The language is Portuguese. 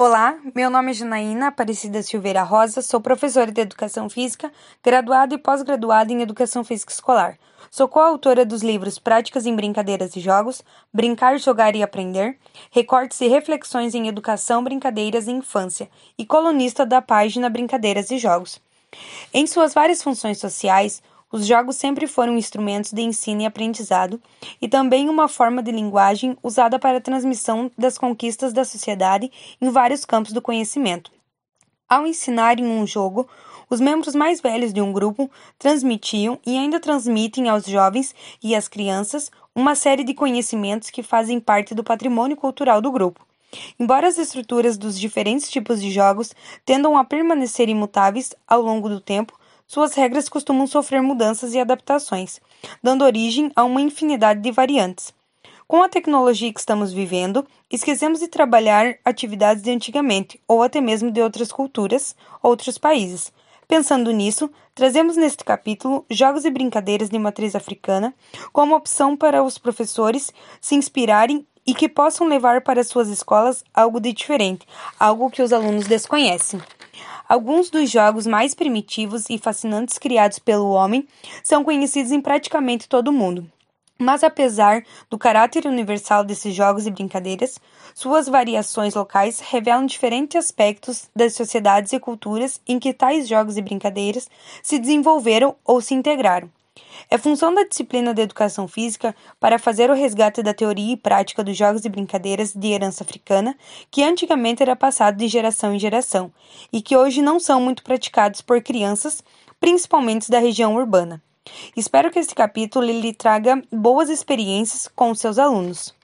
Olá, meu nome é Janaína Aparecida Silveira Rosa, sou professora de Educação Física, graduada e pós-graduada em Educação Física Escolar. Sou coautora dos livros Práticas em Brincadeiras e Jogos, Brincar, Jogar e Aprender, Recortes e Reflexões em Educação, Brincadeiras e Infância e colunista da página Brincadeiras e Jogos. Em suas várias funções sociais, os jogos sempre foram instrumentos de ensino e aprendizado e também uma forma de linguagem usada para a transmissão das conquistas da sociedade em vários campos do conhecimento. Ao ensinar em um jogo, os membros mais velhos de um grupo transmitiam e ainda transmitem aos jovens e às crianças uma série de conhecimentos que fazem parte do patrimônio cultural do grupo. Embora as estruturas dos diferentes tipos de jogos tendam a permanecer imutáveis ao longo do tempo, suas regras costumam sofrer mudanças e adaptações, dando origem a uma infinidade de variantes. Com a tecnologia que estamos vivendo, esquecemos de trabalhar atividades de antigamente ou até mesmo de outras culturas, outros países. Pensando nisso, trazemos neste capítulo jogos e brincadeiras de matriz africana como opção para os professores se inspirarem e que possam levar para suas escolas algo de diferente, algo que os alunos desconhecem. Alguns dos jogos mais primitivos e fascinantes criados pelo homem são conhecidos em praticamente todo o mundo. Mas apesar do caráter universal desses jogos e brincadeiras, suas variações locais revelam diferentes aspectos das sociedades e culturas em que tais jogos e brincadeiras se desenvolveram ou se integraram. É função da disciplina de educação física para fazer o resgate da teoria e prática dos jogos e brincadeiras de herança africana, que antigamente era passado de geração em geração, e que hoje não são muito praticados por crianças, principalmente da região urbana. Espero que este capítulo lhe traga boas experiências com seus alunos.